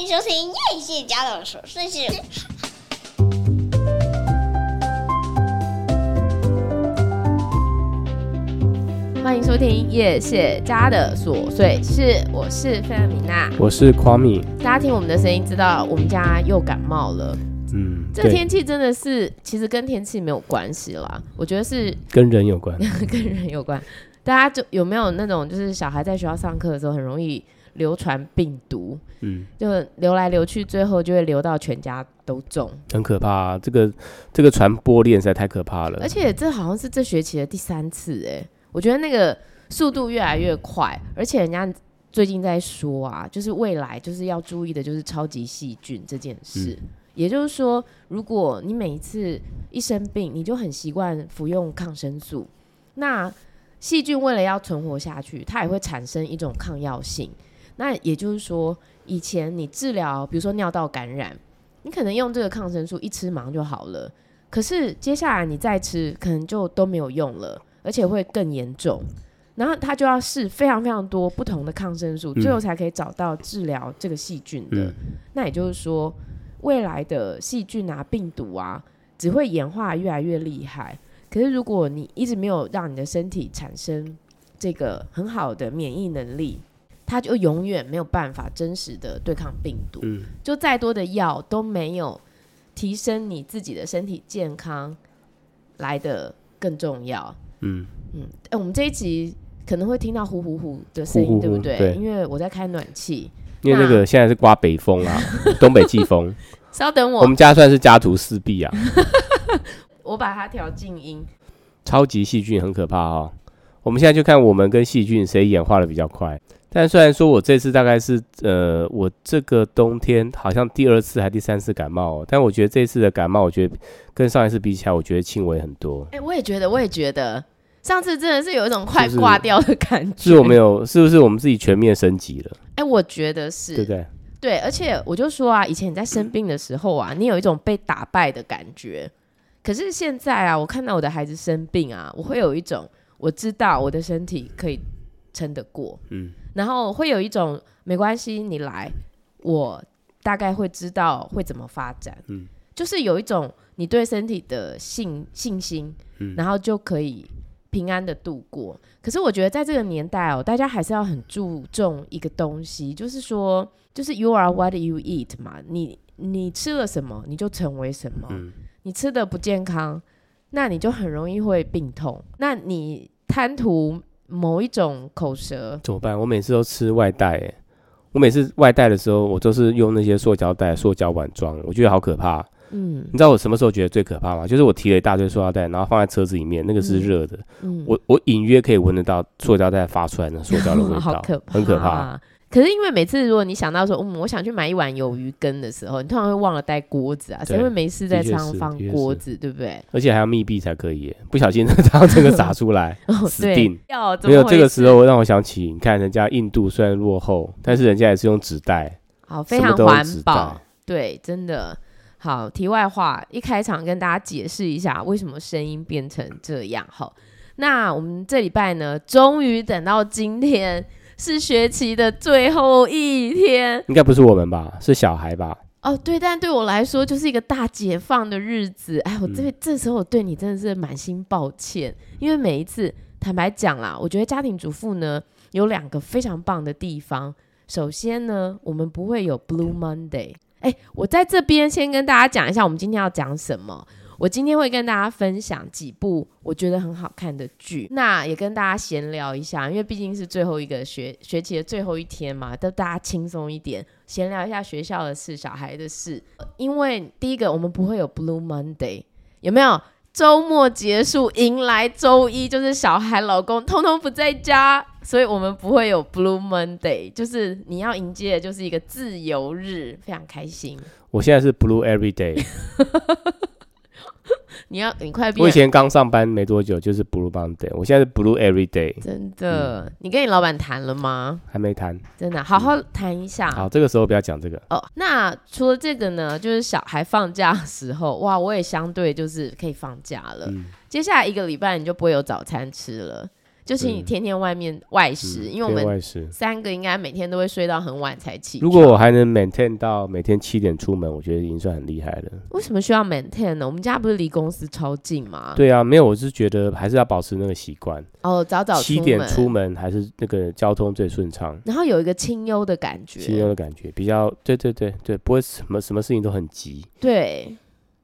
迎收听叶谢家的琐碎事。欢迎收听叶谢家的琐碎事，我是费尔米娜，我是夸米。大家听我们的声音，知道我们家又感冒了。嗯，这天气真的是，其实跟天气没有关系啦，我觉得是跟人有关，跟人有关。大家就有没有那种，就是小孩在学校上课的时候，很容易流传病毒，嗯，就流来流去，最后就会流到全家都中，很可怕啊。这个这个传播链实在太可怕了。而且这好像是这学期的第三次，哎，我觉得那个速度越来越快，而且人家最近在说啊，就是未来就是要注意的，就是超级细菌这件事。嗯，也就是说，如果你每一次一生病，你就很习惯服用抗生素，那细菌为了要存活下去，它也会产生一种抗药性。那也就是说，以前你治疗，比如说尿道感染，你可能用这个抗生素一吃马上就好了。可是接下来你再吃，可能就都没有用了，而且会更严重。然后他就要试非常非常多不同的抗生素，最后才可以找到治疗这个细菌的。嗯。那也就是说，未来的细菌啊、病毒啊，只会演化越来越厉害。可是，如果你一直没有让你的身体产生这个很好的免疫能力，它就永远没有办法真实的对抗病毒。嗯，就再多的药都没有提升你自己的身体健康来的更重要。嗯嗯，哎、欸，我们这一集可能会听到呼呼呼的声音，呼呼呼，对不对？对，因为我在开暖气。因为那个现在是刮北风啊，东北季风。稍等我，我们家算是家徒四壁啊。我把它调静音。超级细菌很可怕哦。我们现在就看我们跟细菌谁演化的比较快。但虽然说我这次大概是呃，我这个冬天好像第二次还第三次感冒哦，但我觉得这次的感冒，我觉得跟上一次比起来，我觉得轻微很多。哎、欸，我也觉得，我也觉得上次真的是有一种快挂掉的感觉。是，是我没有，是不是我们自己全面升级了？哎、欸，我觉得是，对不对？对，而且我就说啊，以前你在生病的时候啊，你有一种被打败的感觉。可是现在啊，我看到我的孩子生病啊，我会有一种我知道我的身体可以撑得过，嗯，然后会有一种没关系，你来，我大概会知道会怎么发展，嗯，就是有一种你对身体的信信心，嗯，然后就可以平安的度过。可是我觉得在这个年代哦，大家还是要很注重一个东西，就是说，就是 you are what you eat 嘛，你你吃了什么，你就成为什么，嗯。你吃的不健康，那你就很容易会病痛。那你贪图某一种口舌怎么办？我每次都吃外带，哎，我每次外带的时候，我都是用那些塑胶袋、塑胶碗装，我觉得好可怕。嗯，你知道我什么时候觉得最可怕吗？就是我提了一大堆塑料袋，然后放在车子里面，那个是热的，嗯，我我隐约可以闻得到塑胶袋发出来的塑胶的味道，好可怕，很可怕。可是因为每次如果你想到说，嗯，我想去买一碗鱿鱼羹的时候，你通常会忘了带锅子啊，谁会没事在车上放锅子，对不对？而且还要密闭才可以，不小心 这样整个洒出来，死定。要没有这个时候让我想起，你看人家印度虽然落后，但是人家也是用纸袋，好，非常环保。对，真的好。题外话，一开场跟大家解释一下为什么声音变成这样。好，那我们这礼拜呢，终于等到今天。是学期的最后一天，应该不是我们吧？是小孩吧？哦，对，但对我来说就是一个大解放的日子。哎，我这、嗯、这时候我对你真的是满心抱歉，因为每一次，坦白讲啦，我觉得家庭主妇呢有两个非常棒的地方。首先呢，我们不会有 Blue Monday。哎，我在这边先跟大家讲一下，我们今天要讲什么。我今天会跟大家分享几部我觉得很好看的剧，那也跟大家闲聊一下，因为毕竟是最后一个学学期的最后一天嘛，都大家轻松一点，闲聊一下学校的事、小孩的事。因为第一个，我们不会有 Blue Monday，有没有？周末结束，迎来周一，就是小孩、老公通通不在家，所以我们不会有 Blue Monday，就是你要迎接的就是一个自由日，非常开心。我现在是 Blue Every Day。你要你快变！我以前刚上班没多久，就是 Blue Monday，我现在是 Blue Every Day。真的，嗯、你跟你老板谈了吗？还没谈。真的，好好谈一下。好，这个时候不要讲这个。哦，那除了这个呢，就是小孩放假的时候，哇，我也相对就是可以放假了。嗯、接下来一个礼拜你就不会有早餐吃了。就是你天天外面外食，嗯、因为我们三个应该每天都会睡到很晚才起。如果我还能 maintain 到每天七点出门，我觉得已经算很厉害了。为什么需要 maintain 呢？我们家不是离公司超近吗？对啊，没有，我是觉得还是要保持那个习惯。哦，早早七点出门还是那个交通最顺畅，然后有一个清幽的感觉，清幽的感觉比较，对对对对，不会什么什么事情都很急。对。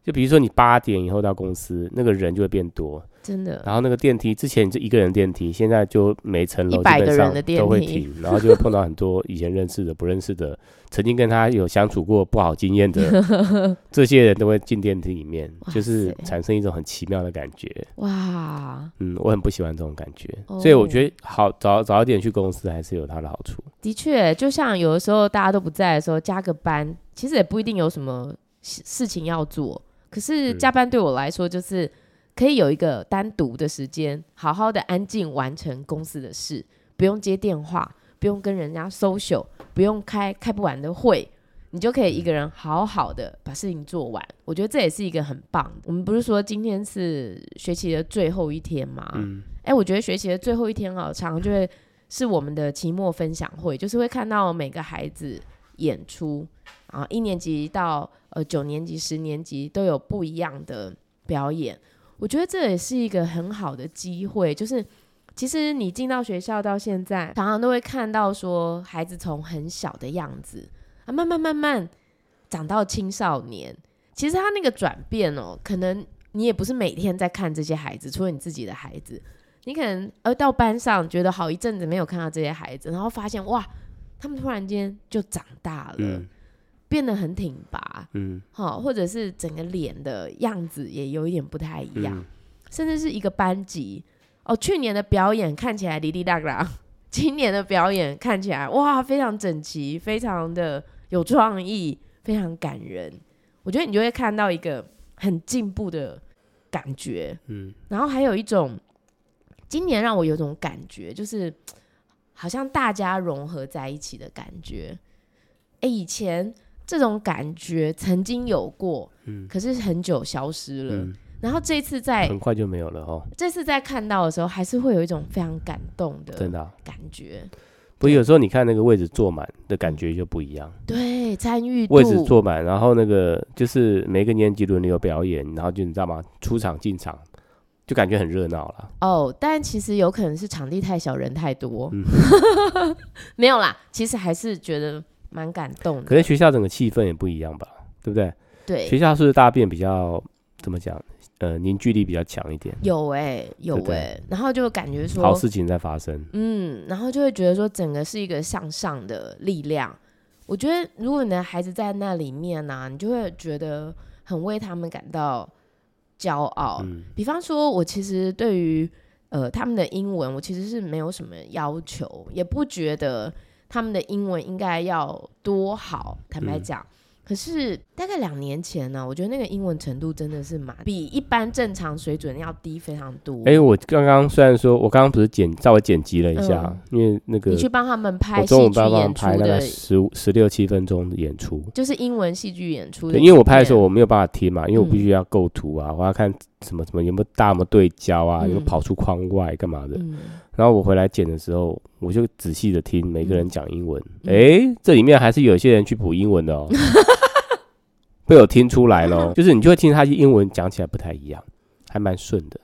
就比如说你八点以后到公司，那个人就会变多，真的。然后那个电梯之前你就一个人电梯，现在就每层楼一百个人的电梯都会停，然后就会碰到很多以前认识的、不认识的，曾经跟他有相处过不好经验的 这些人都会进电梯里面，就是产生一种很奇妙的感觉。哇，嗯，我很不喜欢这种感觉，哦、所以我觉得好早早一点去公司还是有它的好处。的确，就像有的时候大家都不在的时候，加个班，其实也不一定有什么事情要做。可是加班对我来说，就是可以有一个单独的时间，好好的安静完成公司的事，不用接电话，不用跟人家 social，不用开开不完的会，你就可以一个人好好的把事情做完。我觉得这也是一个很棒的。我们不是说今天是学期的最后一天吗？嗯，哎，我觉得学期的最后一天啊，常常就会是我们的期末分享会，就是会看到每个孩子演出。啊，一年级到呃九年级、十年级都有不一样的表演，我觉得这也是一个很好的机会。就是其实你进到学校到现在，常常都会看到说孩子从很小的样子啊，慢慢慢慢长到青少年。其实他那个转变哦，可能你也不是每天在看这些孩子，除了你自己的孩子，你可能而到班上觉得好一阵子没有看到这些孩子，然后发现哇，他们突然间就长大了。变得很挺拔，嗯，好，或者是整个脸的样子也有一点不太一样，嗯、甚至是一个班级哦，去年的表演看起来哩哩啦啦，今年的表演看起来哇，非常整齐，非常的有创意，非常感人。我觉得你就会看到一个很进步的感觉，嗯，然后还有一种，今年让我有种感觉，就是好像大家融合在一起的感觉。哎，以前。这种感觉曾经有过，嗯，可是很久消失了。嗯、然后这次在很快就没有了哈。这次在看到的时候，还是会有一种非常感动的，真的感觉。不，有时候你看那个位置坐满的感觉就不一样。对，参与位置坐满，然后那个就是每个年级轮流表演，然后就你知道吗？出场进场就感觉很热闹了。哦，但其实有可能是场地太小，人太多。嗯、没有啦，其实还是觉得。蛮感动的，可能学校整个气氛也不一样吧，对不对？对，学校是不是大便比较怎么讲？呃，凝聚力比较强一点。有哎、欸，有哎、然后就感觉说好事情在发生。嗯，然后就会觉得说整个是一个向上的力量。我觉得如果你的孩子在那里面呢、啊，你就会觉得很为他们感到骄傲。嗯、比方说，我其实对于呃他们的英文，我其实是没有什么要求，也不觉得。他们的英文应该要多好？坦白讲，嗯、可是大概两年前呢、啊，我觉得那个英文程度真的是蛮比一般正常水准要低非常多。哎、欸，我刚刚虽然说我刚刚不是剪稍微剪辑了一下，嗯、因为那个你去帮他们拍，我中午帮他们拍大概十五十六七分钟的演出，就是英文戏剧演出。对，因为我拍的时候我没有办法听嘛，因为我必须要构图啊，嗯、我要看什么什么有没有大有没有对焦啊，嗯、有没有跑出框外干嘛的。嗯然后我回来剪的时候，我就仔细的听每个人讲英文。哎、嗯，这里面还是有些人去补英文的哦，被我听出来了。就是你就会听他英文讲起来不太一样，还蛮顺的。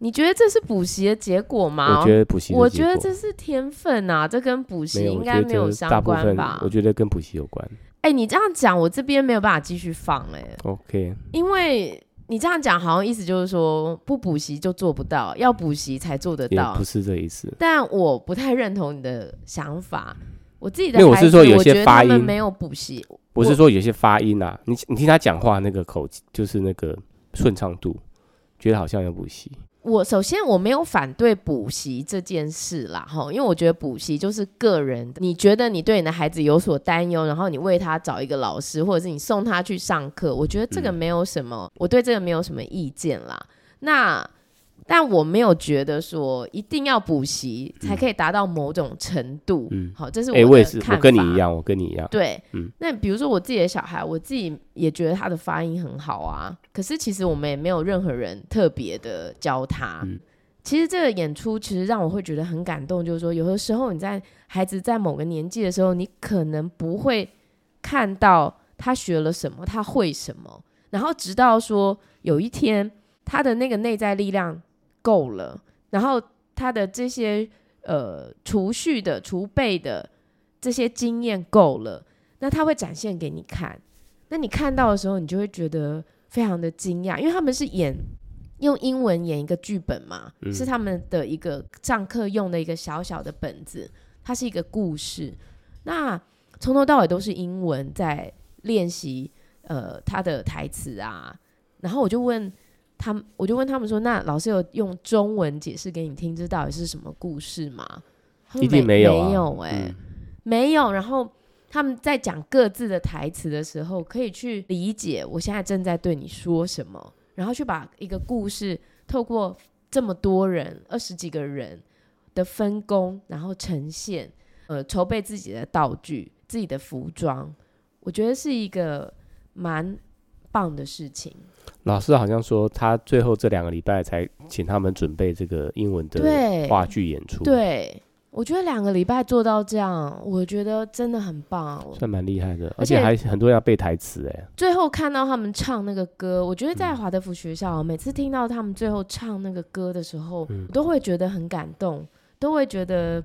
你觉得这是补习的结果吗？我觉得补习，我觉得这是天分啊，这跟补习应该没有相关吧？我觉得跟补习有关。哎，你这样讲，我这边没有办法继续放哎。OK，因为。你这样讲好像意思就是说不补习就做不到，要补习才做得到。不是这意思。但我不太认同你的想法。我自己的孩子，我是说有些发音没有补习。我是说有些发音啊，你你听他讲话那个口气，就是那个顺畅度，觉得好像有补习。我首先我没有反对补习这件事啦，哈，因为我觉得补习就是个人的，你觉得你对你的孩子有所担忧，然后你为他找一个老师，或者是你送他去上课，我觉得这个没有什么，嗯、我对这个没有什么意见啦。那。但我没有觉得说一定要补习才可以达到某种程度。嗯，好，这是我的看法。欸，我也是，我跟你一样，我跟你一样。对，嗯。那比如说我自己的小孩，我自己也觉得他的发音很好啊。可是其实我们也没有任何人特别的教他。嗯。其实这个演出其实让我会觉得很感动，就是说有的时候你在孩子在某个年纪的时候，你可能不会看到他学了什么，他会什么，然后直到说有一天他的那个内在力量够了，然后他的这些呃储蓄的储备的这些经验够了，那他会展现给你看。那你看到的时候，你就会觉得非常的惊讶，因为他们是演用英文演一个剧本嘛，嗯、是他们的一个上课用的一个小小的本子，它是一个故事。那从头到尾都是英文在练习，呃，他的台词啊。然后我就问他们，我就问他们说：“那老师有用中文解释给你听，这到底是什么故事吗？”一定没有、啊，没有哎、欸，嗯、没有。然后。他们在讲各自的台词的时候，可以去理解我现在正在对你说什么，然后去把一个故事透过这么多人二十几个人的分工，然后呈现，呃，筹备自己的道具、自己的服装，我觉得是一个蛮棒的事情。老师好像说，他最后这两个礼拜才请他们准备这个英文的话剧演出。对。我觉得两个礼拜做到这样，我觉得真的很棒，算蛮厉害的，而且还很多人要背台词哎。最后看到他们唱那个歌，我觉得在华德福学校，嗯、每次听到他们最后唱那个歌的时候，嗯、我都会觉得很感动，都会觉得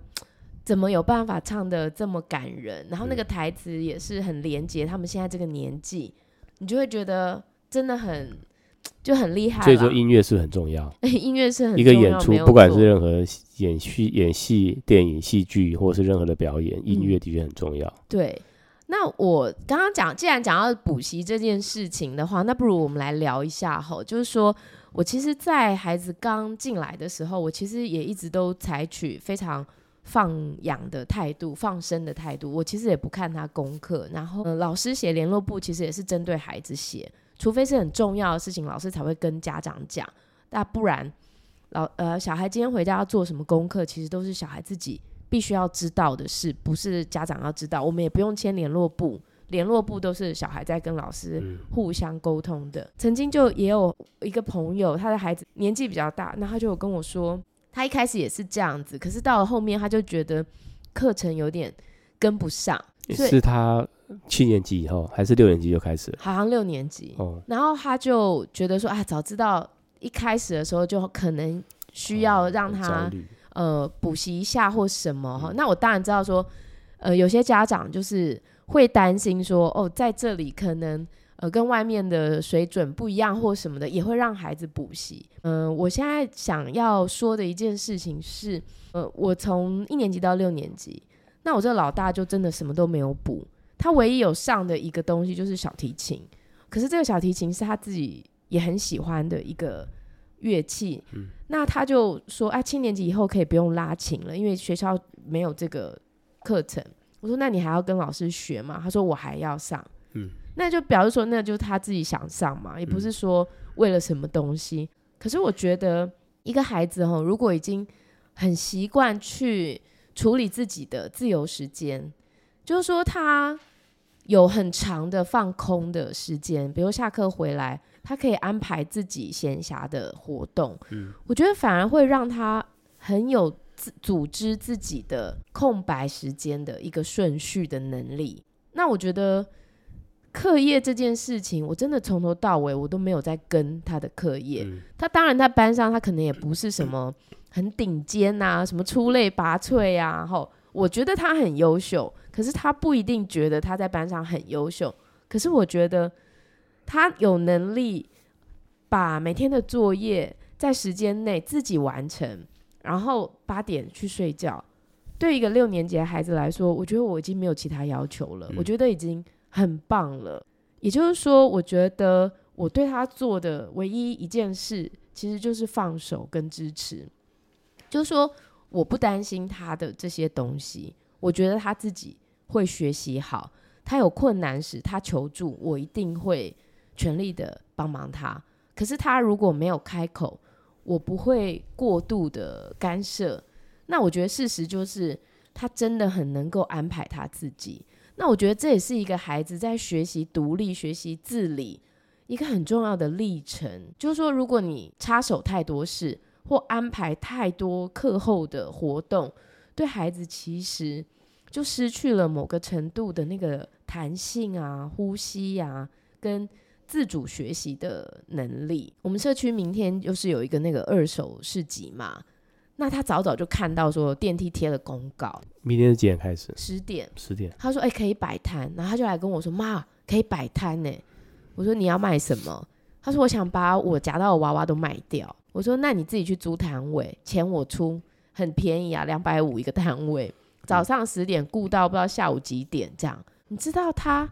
怎么有办法唱的这么感人，然后那个台词也是很连接他们现在这个年纪，你就会觉得真的很。就很厉害，所以说音乐是很重要。音乐是很重要，一个演出，不管是任何演戏、演戏、电影、戏剧，或者是任何的表演，音乐的确很重要。对，那我刚刚讲，既然讲到补习这件事情的话，那不如我们来聊一下哈，就是说我其实，在孩子刚进来的时候，我其实也一直都采取非常放养的态度、放生的态度。我其实也不看他功课，然后、呃、老师写联络簿，其实也是针对孩子写。除非是很重要的事情，老师才会跟家长讲。那不然，老呃小孩今天回家要做什么功课，其实都是小孩自己必须要知道的事，不是家长要知道。我们也不用签联络簿，联络簿都是小孩在跟老师互相沟通的。嗯、曾经就也有一个朋友，他的孩子年纪比较大，那他就有跟我说，他一开始也是这样子，可是到了后面他就觉得课程有点跟不上，是他。七年级以后还是六年级就开始了？好像六年级。哦，然后他就觉得说啊，早知道一开始的时候就可能需要让他、哦、呃补习一下或什么哈。嗯、那我当然知道说，呃，有些家长就是会担心说，哦，在这里可能呃跟外面的水准不一样或什么的，也会让孩子补习。嗯、呃，我现在想要说的一件事情是，呃，我从一年级到六年级，那我这个老大就真的什么都没有补。他唯一有上的一个东西就是小提琴，可是这个小提琴是他自己也很喜欢的一个乐器。嗯，那他就说：“啊，七年级以后可以不用拉琴了，因为学校没有这个课程。”我说：“那你还要跟老师学吗？”他说：“我还要上。”嗯，那就表示说，那就是他自己想上嘛，也不是说为了什么东西。嗯，可是我觉得一个孩子哈，如果已经很习惯去处理自己的自由时间。就是说，他有很长的放空的时间，比如下课回来，他可以安排自己闲暇的活动。嗯，我觉得反而会让他很有自组织自己的空白时间的一个顺序的能力。那我觉得课业这件事情，我真的从头到尾我都没有在跟他的课业。嗯，他当然在班上，他可能也不是什么很顶尖啊，什么出类拔萃啊，吼。我觉得他很优秀，可是他不一定觉得他在班上很优秀。可是我觉得他有能力把每天的作业在时间内自己完成，然后八点去睡觉。对一个六年级的孩子来说，我觉得我已经没有其他要求了。嗯。我觉得已经很棒了。也就是说，我觉得我对他做的唯一一件事，其实就是放手跟支持。就是说。我不担心他的这些东西，我觉得他自己会学习好。他有困难时，他求助，我一定会全力的帮忙他。可是他如果没有开口，我不会过度的干涉。那我觉得事实就是，他真的很能够安排他自己。那我觉得这也是一个孩子在学习独立、学习自理一个很重要的历程。就是说，如果你插手太多事，或安排太多课后的活动，对孩子其实就失去了某个程度的那个弹性啊、呼吸啊，跟自主学习的能力。我们社区明天就是有一个那个二手市集嘛，那他早早就看到说电梯贴了公告，明天是几点开始？十点。十点。他说：“哎、欸，可以摆摊。”然后他就来跟我说：“妈，可以摆摊呢。”我说：“你要卖什么？”他说：“我想把我夹到的娃娃都卖掉。”我说：“那你自己去租摊位，钱我出，很便宜啊，两百五一个摊位。早上十点顾到不知道下午几点这样。你知道他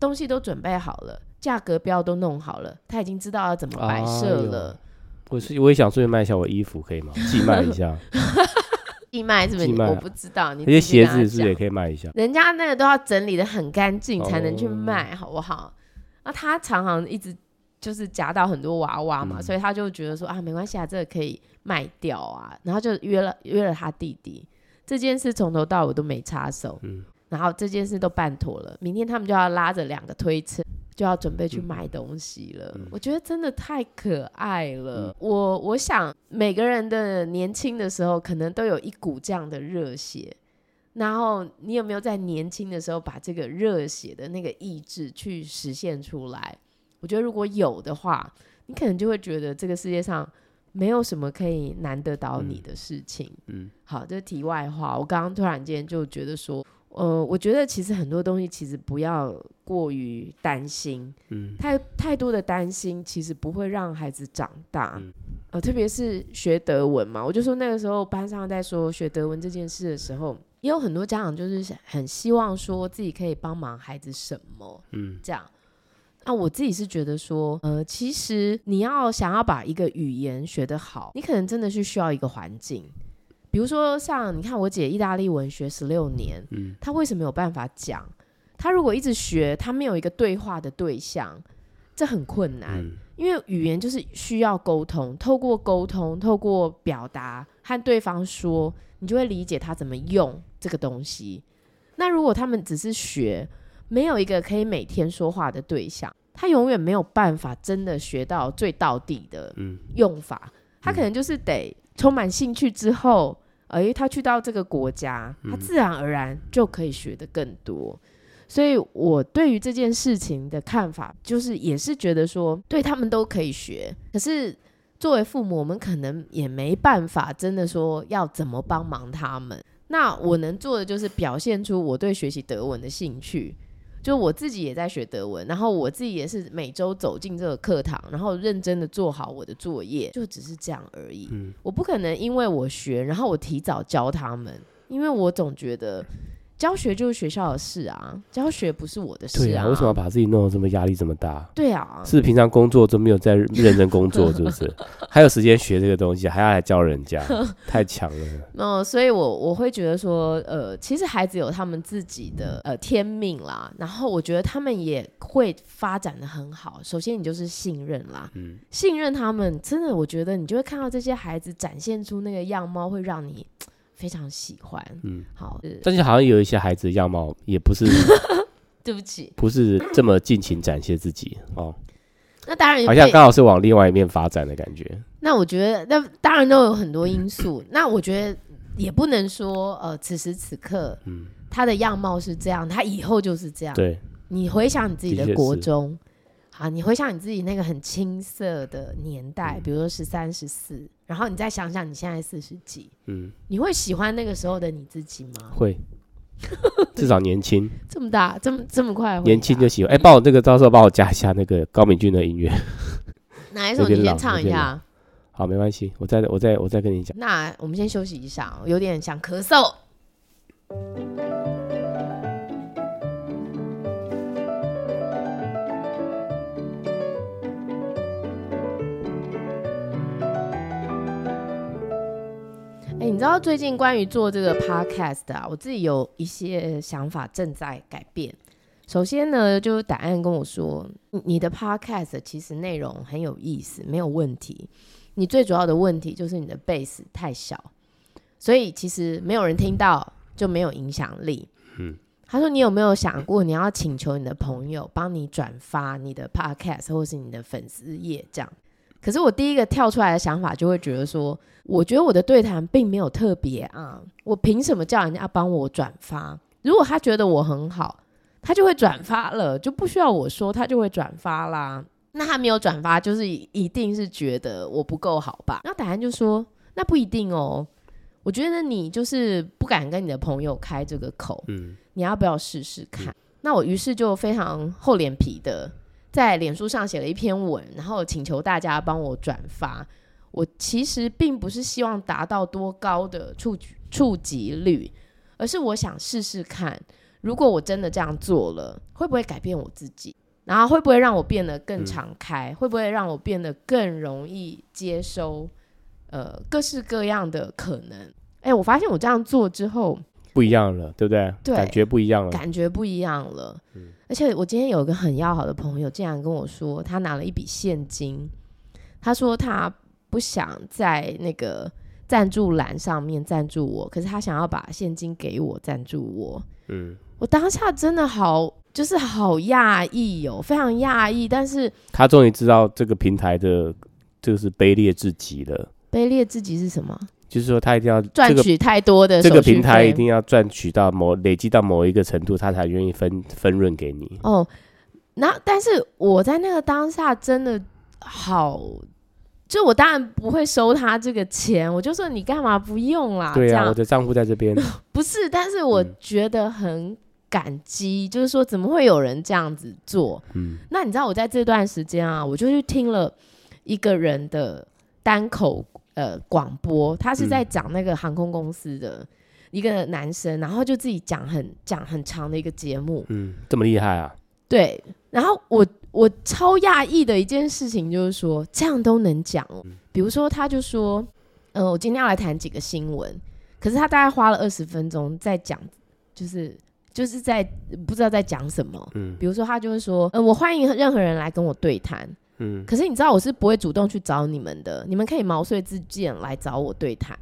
东西都准备好了，价格标都弄好了，他已经知道要怎么摆设了。哎”我是我也想顺便卖一下我衣服，可以吗？寄卖一下。寄卖是不是？我不知道。你那些鞋子是不是也可以卖一下？人家那个都要整理的很干净才能去卖，哦、好不好？那他常常一直就是夹到很多娃娃嘛，嗯、所以他就觉得说啊，没关系啊，这个可以卖掉啊。然后就约了约了他弟弟，这件事从头到尾都没插手。嗯，然后这件事都办妥了，明天他们就要拉着两个推车，就要准备去买东西了。嗯、我觉得真的太可爱了。嗯、我我想每个人的年轻的时候，可能都有一股这样的热血。然后你有没有在年轻的时候把这个热血的那个意志去实现出来？我觉得如果有的话，你可能就会觉得这个世界上没有什么可以难得到你的事情。嗯，嗯好，这是题外话。我刚刚突然间就觉得说，呃，我觉得其实很多东西其实不要过于担心，嗯，太太多的担心其实不会让孩子长大。嗯，呃，特别是学德文嘛，我就说那个时候班上在说学德文这件事的时候。也有很多家长就是很希望说自己可以帮忙孩子什么，嗯，这样。那我自己是觉得说，呃，其实你要想要把一个语言学得好，你可能真的是需要一个环境。比如说像你看我姐意大利文学十六年，嗯，她为什么有办法讲？她如果一直学，她没有一个对话的对象，这很困难。嗯，因为语言就是需要沟通，透过沟通，透过表达和对方说。你就会理解他怎么用这个东西。那如果他们只是学，没有一个可以每天说话的对象，他永远没有办法真的学到最到底的用法。嗯、他可能就是得充满兴趣之后，哎，他去到这个国家，他自然而然就可以学得更多。所以我对于这件事情的看法，就是也是觉得说，对他们都可以学，可是。作为父母，我们可能也没办法真的说要怎么帮忙他们。那我能做的就是表现出我对学习德文的兴趣，就我自己也在学德文，然后我自己也是每周走进这个课堂，然后认真的做好我的作业，就只是这样而已。嗯，我不可能因为我学，然后我提早教他们，因为我总觉得。教学就是学校的事啊，教学不是我的事啊。对啊，为什么要把自己弄得这么压力这么大？对啊，是平常工作都没有在认真工作，是不是？还有时间学这个东西，还要来教人家，太强了。嗯，所以我我会觉得说，呃，其实孩子有他们自己的呃天命啦，然后我觉得他们也会发展的很好。首先，你就是信任啦，嗯，信任他们，真的，我觉得你就会看到这些孩子展现出那个样貌，会让你。非常喜欢，嗯，好，但是好像有一些孩子的样貌也不是，对不起，不是这么尽情展现自己哦。那当然，好像刚好是往另外一面发展的感觉。那我觉得，那当然都有很多因素。那我觉得也不能说，呃，此时此刻，嗯，他的样貌是这样，他以后就是这样。对，你回想你自己的国中。好，你回想你自己那个很青涩的年代，嗯、比如说十三、十四，然后你再想想你现在四十几，嗯，你会喜欢那个时候的你自己吗？会，至少年轻。这么大，这么这么快，年轻就喜欢。哎、欸，帮我这个到时候帮我加一下那个高敏君的音乐。哪一 首？你先唱一下。好，没关系，我再我再我再跟你讲。那我们先休息一下，有点想咳嗽。欸、你知道最近关于做这个 podcast 啊，我自己有一些想法正在改变。首先呢，就是答案跟我说，你的 podcast 其实内容很有意思，没有问题。你最主要的问题就是你的 base 太小，所以其实没有人听到就没有影响力。嗯，他说你有没有想过，你要请求你的朋友帮你转发你的 podcast 或是你的粉丝页这样？可是我第一个跳出来的想法就会觉得说，我觉得我的对谈并没有特别啊，我凭什么叫人家帮我转发？如果他觉得我很好，他就会转发了，就不需要我说，他就会转发啦。那他没有转发，就是一定是觉得我不够好吧？那答案就说，那不一定哦。我觉得你就是不敢跟你的朋友开这个口，嗯，你要不要试试看？嗯、那我于是就非常厚脸皮的。在脸书上写了一篇文，然后请求大家帮我转发。我其实并不是希望达到多高的触触及率，而是我想试试看，如果我真的这样做了，会不会改变我自己？然后会不会让我变得更敞开？嗯、会不会让我变得更容易接收呃各式各样的可能？哎，我发现我这样做之后。不一样了，对不对？对，感觉不一样了，感觉不一样了。嗯，而且我今天有一个很要好的朋友，竟然跟我说，他拿了一笔现金。他说他不想在那个赞助栏上面赞助我，可是他想要把现金给我赞助我。嗯，我当下真的好，就是好讶异哦，非常讶异。但是他终于知道这个平台的，就是卑劣至极了。卑劣至极是什么？就是说，他一定要赚取太多的这个平台，一定要赚取到某累积到某一个程度，他才愿意分分润给你。哦，那但是我在那个当下真的好，就我当然不会收他这个钱，我就说你干嘛不用啦？对啊，我的账户在这边。不是，但是我觉得很感激，嗯、就是说怎么会有人这样子做？嗯，那你知道我在这段时间啊，我就去听了一个人的单口。呃，广播，他是在讲那个航空公司的一个男生，嗯、然后就自己讲很讲很长的一个节目，嗯，这么厉害啊？对，然后我我超讶异的一件事情就是说，这样都能讲，嗯、比如说他就说，呃，我今天要来谈几个新闻，可是他大概花了二十分钟在讲，就是就是在不知道在讲什么，嗯，比如说他就会说，呃，我欢迎任何人来跟我对谈。嗯，可是你知道我是不会主动去找你们的，你们可以毛遂自荐来找我对谈，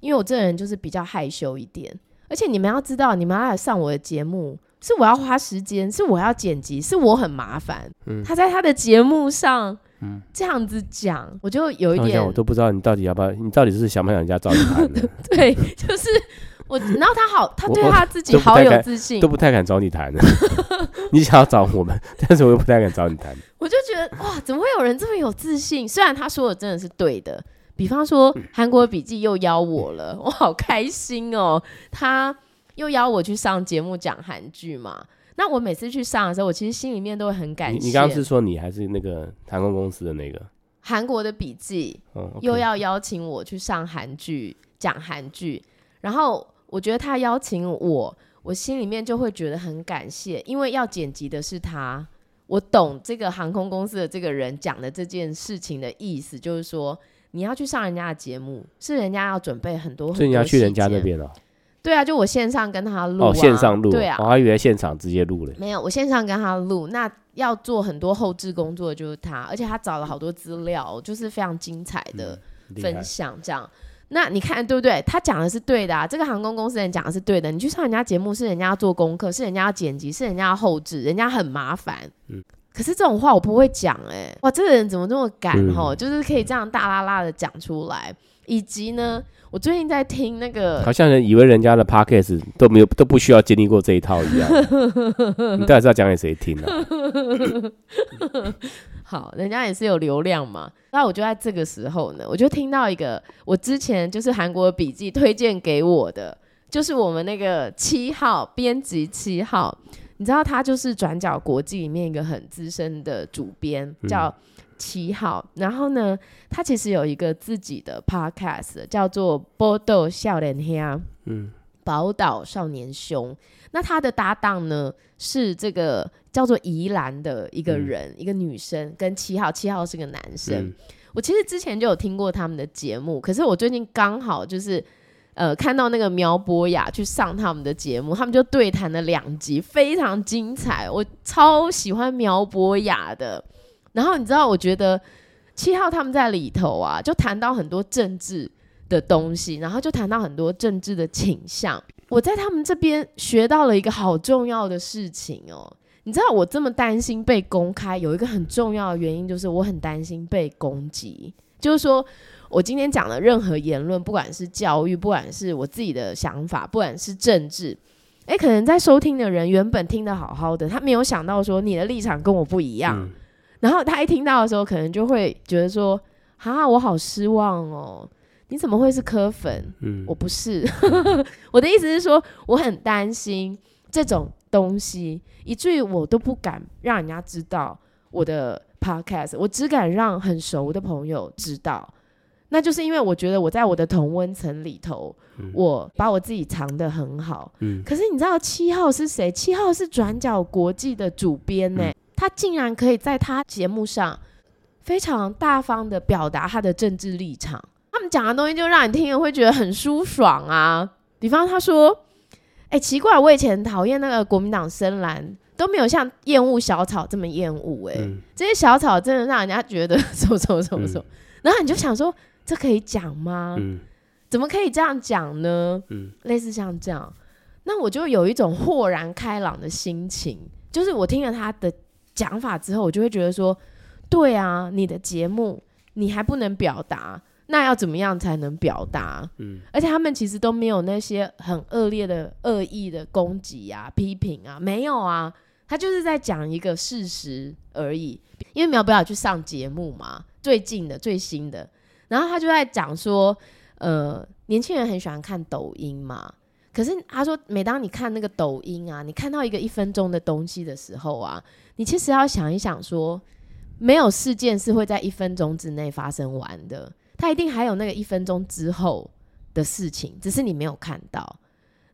因为我这个人就是比较害羞一点，而且你们要知道，你们要来上我的节目，是我要花时间，是我要剪辑，是我很麻烦。嗯，他在他的节目上，嗯，这样子讲，我就有一点，我都不知道你到底要不要，你到底是想不想人家找你谈的？对，就是。我，然后他好，他对他自己好有自信，都不太敢找你谈的。你想要找我们，但是我又不太敢找你谈。我就觉得哇，怎么会有人这么有自信？虽然他说的真的是对的，比方说韩国笔记又邀我了，我好开心哦。他又邀我去上节目讲韩剧嘛。那我每次去上的时候，我其实心里面都会很感谢。你刚刚是说你还是那个航空公司的那个韩国的笔记，又要邀请我去上韩剧讲韩剧，然后。我觉得他邀请我，我心里面就会觉得很感谢，因为要剪辑的是他，我懂这个航空公司的这个人讲的这件事情的意思，就是说你要去上人家的节目，是人家要准备很多很多，所以你要去人家那边了。对啊，就我线上跟他录、啊，哦，线上录，对啊，我还以为现场直接录了，没有，我线上跟他录，那要做很多后置工作就是他，而且他找了好多资料，就是非常精彩的分享，这样。嗯那你看对不对？他讲的是对的啊，这个航空公司人讲的是对的。你去上人家节目，是人家要做功课，是人家要剪辑，是人家要后置，人家很麻烦。嗯，可是这种话我不会讲哎、欸，哇，这个人怎么这么敢吼？嗯、就是可以这样大啦啦的讲出来，以及呢，我最近在听那个，好像人以为人家的 podcast 都没有都不需要经历过这一套一样。你到底是要讲给谁听呢、啊？好，人家也是有流量嘛。那我就在这个时候呢，我就听到一个我之前就是韩国笔记推荐给我的，就是我们那个七号编辑七号，你知道他就是转角国际里面一个很资深的主编，叫七号。嗯、然后呢，他其实有一个自己的 podcast，叫做《宝岛少年兄》，嗯，宝岛少年兄。那他的搭档呢是这个。叫做宜兰的一个人，嗯、一个女生，跟七号，七号是个男生。嗯、我其实之前就有听过他们的节目，可是我最近刚好就是呃看到那个苗博雅去上他们的节目，他们就对谈了两集，非常精彩。我超喜欢苗博雅的。然后你知道，我觉得七号他们在里头啊，就谈到很多政治的东西，然后就谈到很多政治的倾向。我在他们这边学到了一个好重要的事情哦。你知道我这么担心被公开，有一个很重要的原因，就是我很担心被攻击。就是说我今天讲的任何言论，不管是教育，不管是我自己的想法，不管是政治，诶，可能在收听的人原本听得好好的，他没有想到说你的立场跟我不一样，然后他一听到的时候，可能就会觉得说，哈，我好失望哦，你怎么会是柯粉？嗯，我不是，我的意思是说，我很担心这种东西，以至于我都不敢让人家知道我的。Podcast，我只敢让很熟的朋友知道，那就是因为我觉得我在我的同温层里头，嗯、我把我自己藏得很好。嗯、可是你知道七号是谁？七号是转角国际的主编呢、欸，嗯、他竟然可以在他节目上非常大方的表达他的政治立场。他们讲的东西就让你听了会觉得很舒爽啊。比方他说：“哎、欸，奇怪，我以前讨厌那个国民党深蓝。”都没有像厌恶小草这么厌恶哎，嗯、这些小草真的让人家觉得什么什么什么什么，然后你就想说，这可以讲吗？嗯、怎么可以这样讲呢？嗯、类似像这样，那我就有一种豁然开朗的心情，就是我听了他的讲法之后，我就会觉得说，对啊，你的节目你还不能表达。那要怎么样才能表达？嗯，而且他们其实都没有那些很恶劣的恶意的攻击啊、批评啊，没有啊，他就是在讲一个事实而已。因为苗博雅去上节目嘛，最近的、最新的，然后他就在讲说，呃，年轻人很喜欢看抖音嘛，可是他说，每当你看那个抖音啊，你看到一个一分钟的东西的时候啊，你其实要想一想说，没有事件是会在一分钟之内发生完的。它一定还有那个一分钟之后的事情，只是你没有看到，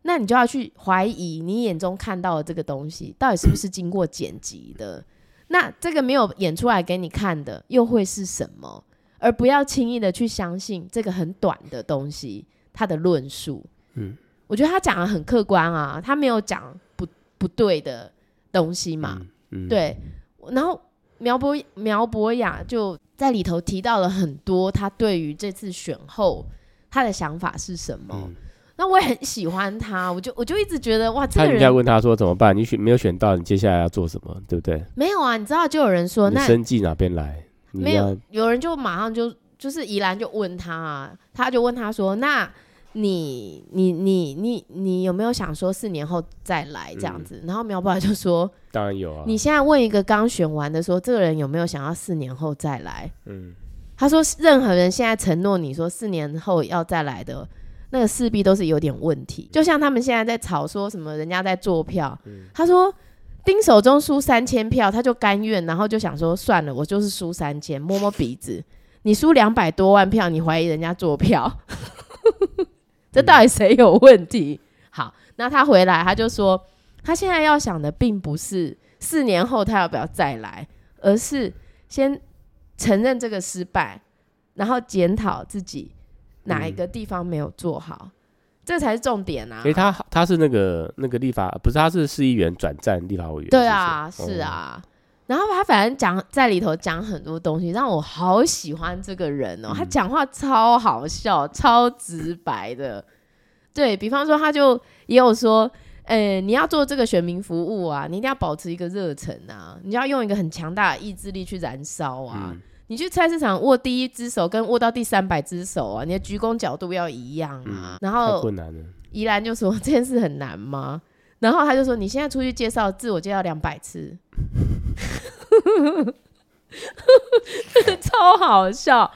那你就要去怀疑你眼中看到的这个东西到底是不是经过剪辑的？那这个没有演出来给你看的又会是什么？而不要轻易的去相信这个很短的东西，它的论述。嗯，我觉得他讲的很客观啊，他没有讲不不对的东西嘛。嗯，嗯对，然后。苗博苗博雅就在里头提到了很多他对于这次选后他的想法是什么。嗯、那我也很喜欢他，我就我就一直觉得哇，这个人。他应该问他说怎么办？你选没有选到，你接下来要做什么？对不对？没有啊，你知道就有人说，那生计哪边来？没有，有人就马上就就是宜兰就问他啊，他就问他说那。你你你你你有没有想说四年后再来这样子？嗯、然后苗博雅就说：“当然有啊。”你现在问一个刚选完的说，这个人有没有想要四年后再来？嗯，他说：“任何人现在承诺你说四年后要再来的，那个势必都是有点问题。就像他们现在在吵说什么人家在做票，嗯、他说丁守中输三千票，他就甘愿，然后就想说算了，我就是输三千，摸摸鼻子。你输两百多万票，你怀疑人家做票？” 这到底谁有问题？好，那他回来，他就说，他现在要想的并不是四年后他要不要再来，而是先承认这个失败，然后检讨自己哪一个地方没有做好，嗯、这才是重点啊！诶，他他是那个那个立法，不是，他是市议员转战立法委员，对啊，是，是，是啊。然后他反正讲在里头讲很多东西，让我好喜欢这个人哦。嗯、他讲话超好笑，超直白的。对，比方说，他就也有说，诶，你要做这个选民服务啊，你一定要保持一个热忱啊，你要用一个很强大的意志力去燃烧啊。嗯、你去菜市场握第一只手跟握到第三百只手啊，你的鞠躬角度要一样啊。嗯、然后太困难了。宜兰就说这件事很难吗？然后他就说，你现在出去介绍自我介绍两百次。超好笑，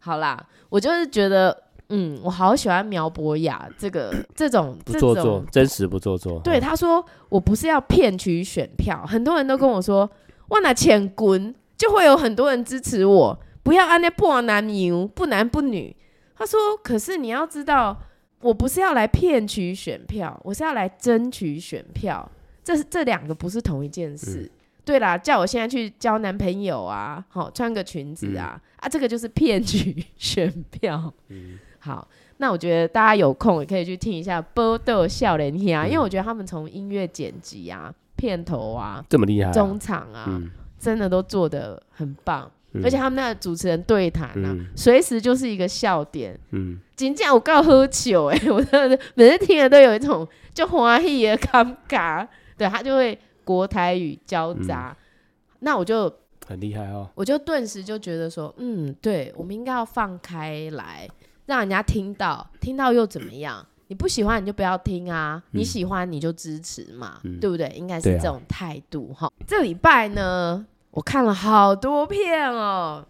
好啦，我就是觉得，嗯，我好喜欢苗博雅这个 这种不做作，真实不做作。对，他说我不是要骗取选票，很多人都跟我说，我拿钱滚就会有很多人支持我，不要按那破男牛，不男不女。他说，可是你要知道，我不是要来骗取选票，我是要来争取选票，这是这两个不是同一件事。嗯。对啦，叫我现在去交男朋友啊，好穿个裙子啊，嗯、啊，这个就是骗取选票。嗯、好，那我觉得大家有空也可以去听一下《波豆笑脸听》啊，因为我觉得他们从音乐剪辑啊、片头啊这么厉害、啊，中场啊，嗯、真的都做得很棒，嗯、而且他们那个主持人对谈啊，随、嗯、时就是一个笑点。嗯，今天我刚喝酒哎、欸，我真的每次听了都有一种就欢喜的尴尬，对他就会。国台语交杂，嗯、那我就很厉害哦。我就顿时就觉得说，嗯，对，我们应该要放开来，让人家听到，听到又怎么样？你不喜欢你就不要听啊，嗯、你喜欢你就支持嘛，嗯、对不对？应该是这种态度哈。啊、这礼拜呢，我看了好多片哦，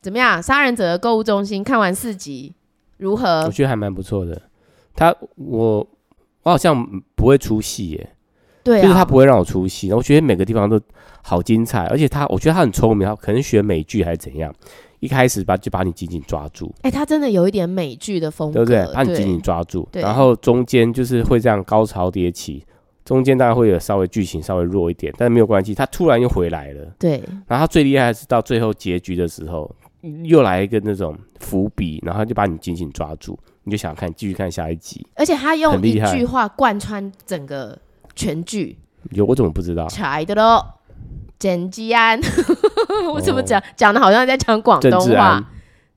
怎么样？杀人者的购物中心看完四集如何？我觉得还蛮不错的。他我我好像不会出戏耶，对、啊，就是他不会让我出戏。我觉得每个地方都好精彩，而且他我觉得他很聪明，他可能学美剧还是怎样。一开始把就把你紧紧抓住，哎、欸，他真的有一点美剧的风格，对不对？把你紧紧抓住，然后中间就是会这样高潮迭起，中间大概会有稍微剧情稍微弱一点，但是没有关系，他突然又回来了，对。然后他最厉害的是到最后结局的时候，又来一个那种伏笔，然后就把你紧紧抓住，你就想看继续看下一集。而且他用一句话贯穿整个全剧，有我怎么不知道？柴的喽，简吉安。我怎么讲讲的好像在讲广东话？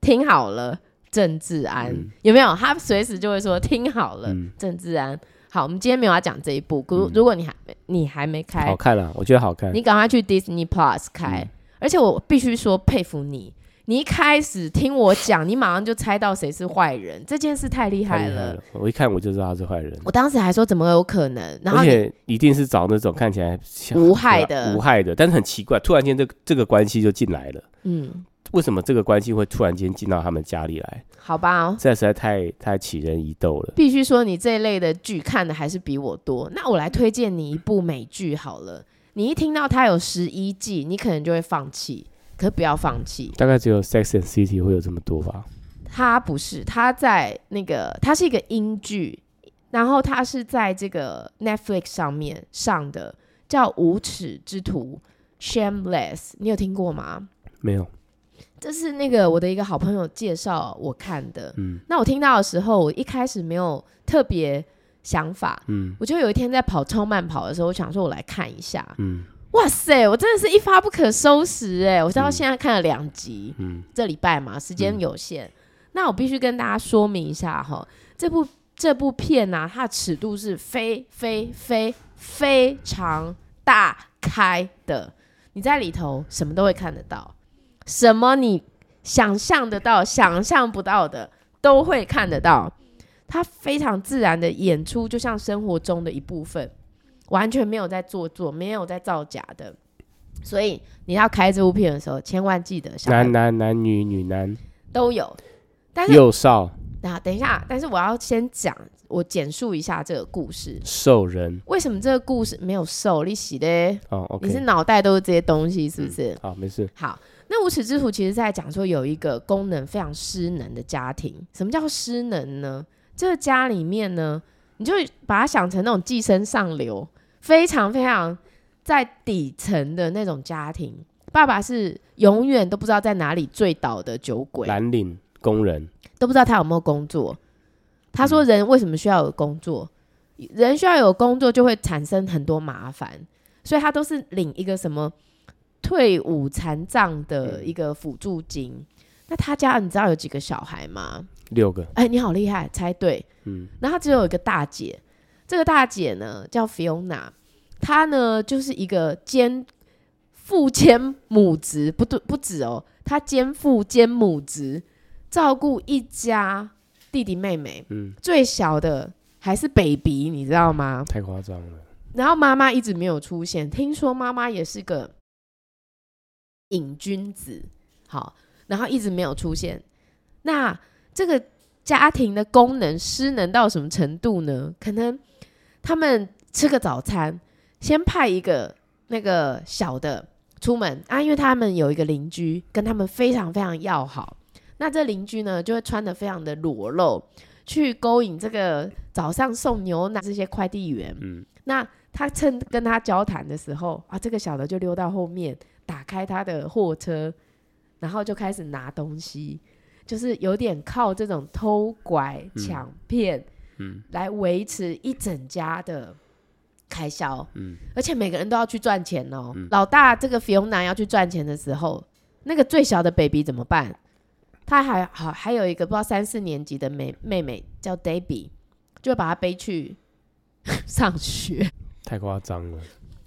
听好了，郑治安、嗯、有没有？他随时就会说听好了，郑智、嗯、安。好，我们今天没有要讲这一部。如如果你还没你还没开，好看了，我觉得好看。你赶快去 Disney Plus 开。嗯、而且我必须说佩服你。你一开始听我讲，你马上就猜到谁是坏人，这件事太厉害，害了。我一看我就知道他是坏人。我当时还说怎么有可能？然后而且一定是找那种看起来无害的、无害的，但是很奇怪，突然间这个这个关系就进来了。嗯，为什么这个关系会突然间进到他们家里来？好吧、哦，这实在太太起人疑窦了。必须说你这一类的剧看的还是比我多。那我来推荐你一部美剧好了。你一听到它有十一季，你可能就会放弃。可不要放弃，大概只有《Sex and City》会有这么多吧？它不是，它在那个，它是一个英剧，然后它是在这个 Netflix 上面上的，叫《无耻之徒》（Shameless）。你有听过吗？没有。这是那个我的一个好朋友介绍我看的。嗯。那我听到的时候，我一开始没有特别想法。嗯。我就有一天在跑超慢跑的时候，我想说我来看一下。嗯。哇塞！我真的是一发不可收拾哎！我到现在看了两集，嗯，这礼拜嘛，时间有限，嗯、那我必须跟大家说明一下哈，这部这部片呢、啊，它的尺度是非非非非常大开的，你在里头什么都会看得到，什么你想象得到、想象不到的都会看得到，他非常自然的演出，就像生活中的一部分。完全没有在做作，没有在造假的，所以你要开这部片的时候，千万记得男男男女女男都有，但是幼少。那等一下，但是我要先讲，我简述一下这个故事。兽人为什么这个故事没有兽？你洗的哦，okay、你是脑袋都是这些东西，是不是？嗯、好，没事。好，那无耻之徒其实在讲说有一个功能非常失能的家庭。什么叫失能呢？这个家里面呢，你就把它想成那种寄生上流。非常非常在底层的那种家庭，爸爸是永远都不知道在哪里醉倒的酒鬼，蓝领工人都不知道他有没有工作。他说：“人为什么需要有工作？嗯、人需要有工作就会产生很多麻烦，所以他都是领一个什么退伍残障的一个辅助金。嗯、那他家你知道有几个小孩吗？六个。哎，你好厉害，猜对。嗯，那他只有一个大姐。”这个大姐呢叫 Fiona，她呢就是一个兼父兼母职，不对，不止哦，她兼父兼母职，照顾一家弟弟妹妹，嗯，最小的还是 baby，你知道吗？太夸张了。然后妈妈一直没有出现，听说妈妈也是个瘾君子，好，然后一直没有出现。那这个家庭的功能失能到什么程度呢？可能。他们吃个早餐，先派一个那个小的出门啊，因为他们有一个邻居跟他们非常非常要好。那这邻居呢，就会穿的非常的裸露，去勾引这个早上送牛奶这些快递员。嗯，那他趁跟他交谈的时候啊，这个小的就溜到后面，打开他的货车，然后就开始拿东西，就是有点靠这种偷拐抢骗。嗯嗯，来维持一整家的开销，嗯，而且每个人都要去赚钱哦。嗯、老大这个 Fiona 要去赚钱的时候，那个最小的 baby 怎么办？他还好，还有一个不知道三四年级的妹妹妹叫 Debbie，就把他背去上学。太夸张了。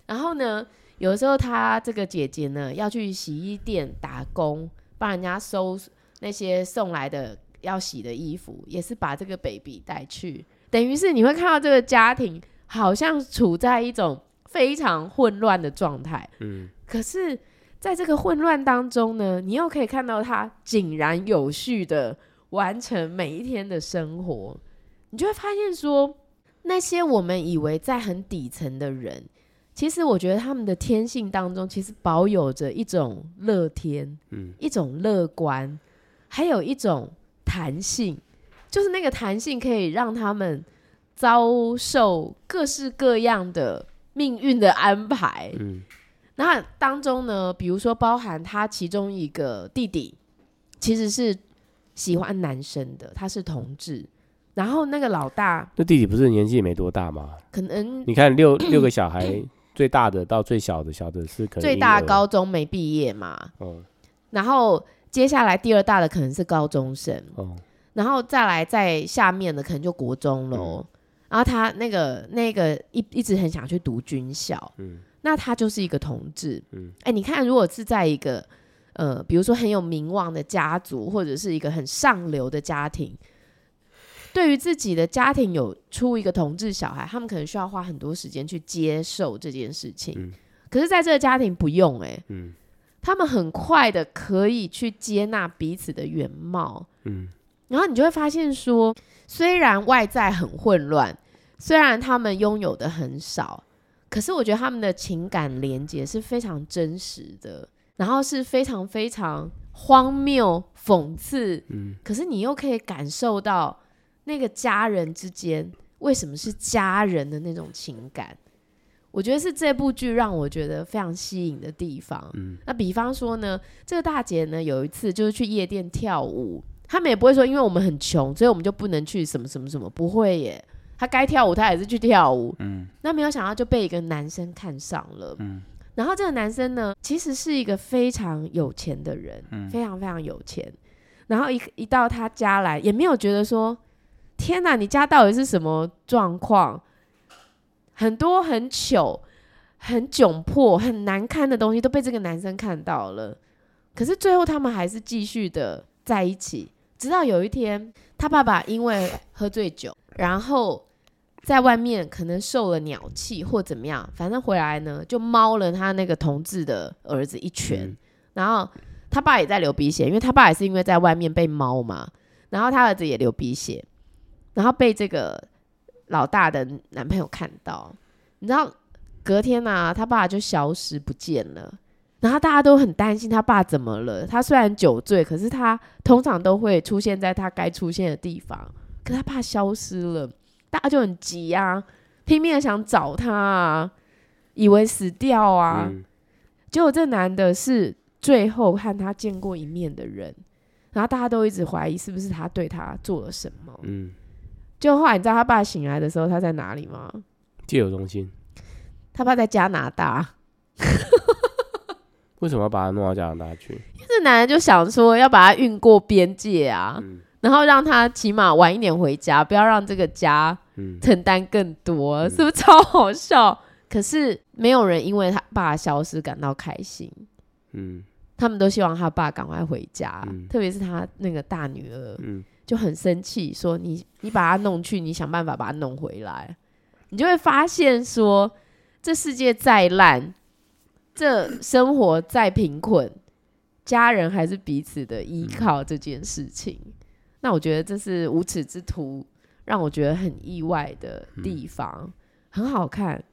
然后呢，有的时候她这个姐姐呢要去洗衣店打工，帮人家收那些送来的要洗的衣服，也是把这个 baby 带去，等于是你会看到这个家庭好像处在一种非常混乱的状态。嗯，可是在这个混乱当中呢，你又可以看到他井然有序的完成每一天的生活，你就会发现说，那些我们以为在很底层的人，其实我觉得他们的天性当中，其实保有着一种乐天，嗯，一种乐观，还有一种弹性，就是那个弹性可以让他们遭受各式各样的命运的安排。嗯，那当中呢，比如说包含他其中一个弟弟，其实是喜欢男生的，他是同志。然后那个老大，那弟弟不是年纪也没多大吗？可能你看六六个小孩，最大的到最小的，小的是可能最大高中没毕业嘛。嗯。然后接下来第二大的可能是高中生。哦。然后再来在下面的可能就国中喽。嗯。然后他那个那个一一直很想去读军校。嗯。那他就是一个同志。嗯。哎，你看，如果是在一个呃，比如说很有名望的家族，或者是一个很上流的家庭。对于自己的家庭有出一个同志小孩，他们可能需要花很多时间去接受这件事情。嗯、可是，在这个家庭不用哎、欸，嗯、他们很快的可以去接纳彼此的原貌。嗯、然后你就会发现说，虽然外在很混乱，虽然他们拥有的很少，可是我觉得他们的情感连接是非常真实的，然后是非常非常荒谬、讽刺。嗯、可是你又可以感受到。那个家人之间为什么是家人的那种情感？我觉得是这部剧让我觉得非常吸引的地方。嗯，那比方说呢，这个大姐呢有一次就是去夜店跳舞，他们也不会说因为我们很穷，所以我们就不能去什么什么什么，不会耶。她该跳舞，她也是去跳舞。嗯，那没有想到就被一个男生看上了。嗯，然后这个男生呢，其实是一个非常有钱的人，嗯，非常非常有钱。然后一一到他家来，也没有觉得说。天哪，你家到底是什么状况？很多很糗、很窘迫、很难堪的东西都被这个男生看到了。可是最后他们还是继续的在一起，直到有一天，他爸爸因为喝醉酒，然后在外面可能受了鸟气或怎么样，反正回来呢就猫了他那个同志的儿子一拳。嗯、然后他爸也在流鼻血，因为他爸也是因为在外面被猫嘛，然后他儿子也流鼻血。然后被这个老大的男朋友看到，你知道，隔天呢、啊，他爸就消失不见了。然后大家都很担心他爸怎么了。他虽然酒醉，可是他通常都会出现在他该出现的地方。可他爸消失了，大家就很急啊，拼命的想找他啊，以为死掉啊。嗯、结果这男的是最后和他见过一面的人。然后大家都一直怀疑是不是他对他做了什么。嗯。就后来你知道他爸醒来的时候他在哪里吗？借由中心。他爸在加拿大。为什么要把他弄到加拿大去？因为这男人就想说要把他运过边界啊，嗯、然后让他起码晚一点回家，不要让这个家承担更多，嗯、是不是超好笑？嗯、可是没有人因为他爸消失感到开心。嗯，他们都希望他爸赶快回家，嗯、特别是他那个大女儿。嗯。就很生气，说你你把他弄去，你想办法把他弄回来，你就会发现说，这世界再烂，这生活再贫困，家人还是彼此的依靠这件事情。嗯、那我觉得这是无耻之徒让我觉得很意外的地方，嗯、很好看。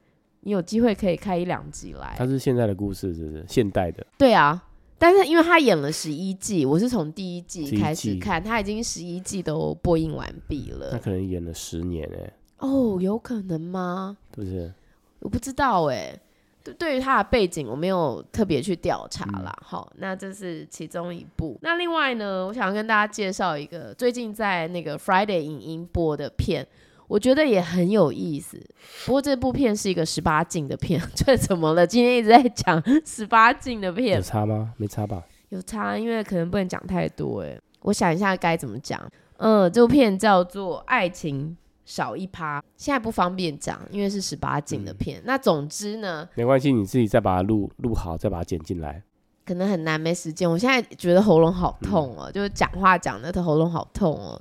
你有机会可以开一两集来。它是现在的故事，是不是现代的？对啊。但是因为他演了十一季，我是从第一季开始看，他已经十一季都播映完毕了。他可能演了十年哎、欸。哦，有可能吗？不是，我不知道哎、欸。对，对于他的背景，我没有特别去调查啦。嗯、好，那这是其中一部。那另外呢，我想跟大家介绍一个最近在那个 Friday 影音播的片。我觉得也很有意思，不过这部片是一个十八禁的片，这怎么了？今天一直在讲 十八禁的片，有差吗？没差吧？有差，因为可能不能讲太多。哎，我想一下该怎么讲。嗯，这部片叫做《爱情少一趴，现在不方便讲，因为是十八禁的片。嗯、那总之呢，没关系，你自己再把它录录好，再把它剪进来。可能很难，没时间。我现在觉得喉咙好痛哦，嗯、就是讲话讲的，他喉咙好痛哦。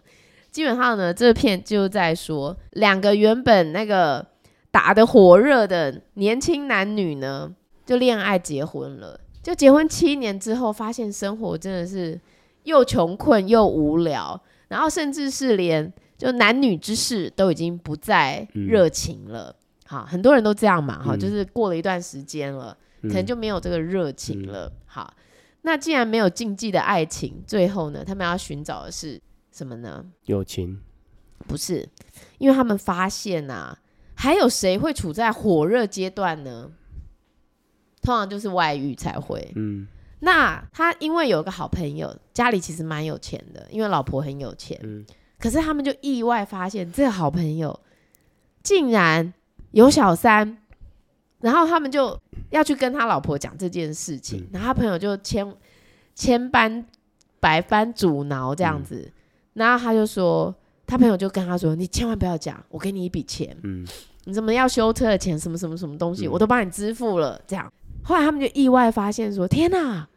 基本上呢，这片就在说，两个原本那个打得火热的年轻男女呢，就恋爱结婚了。就结婚七年之后，发现生活真的是又穷困又无聊，然后甚至是连就男女之事都已经不再热情了。嗯、好，很多人都这样嘛，哈、嗯，就是过了一段时间了。可能就没有这个热情了。嗯、好，那既然没有禁忌的爱情，最后呢，他们要寻找的是什么呢？友情？不是，因为他们发现啊，还有谁会处在火热阶段呢？通常就是外遇才会。嗯，那他因为有个好朋友，家里其实蛮有钱的，因为老婆很有钱。嗯，可是他们就意外发现，这个好朋友竟然有小三。然后他们就要去跟他老婆讲这件事情，嗯、然后他朋友就千千般百般阻挠这样子，嗯、然后他就说，他朋友就跟他说：“你千万不要讲，我给你一笔钱，嗯，你怎么要修车的钱，什么什么什么东西，嗯、我都帮你支付了。”这样，后来他们就意外发现说：“天哪，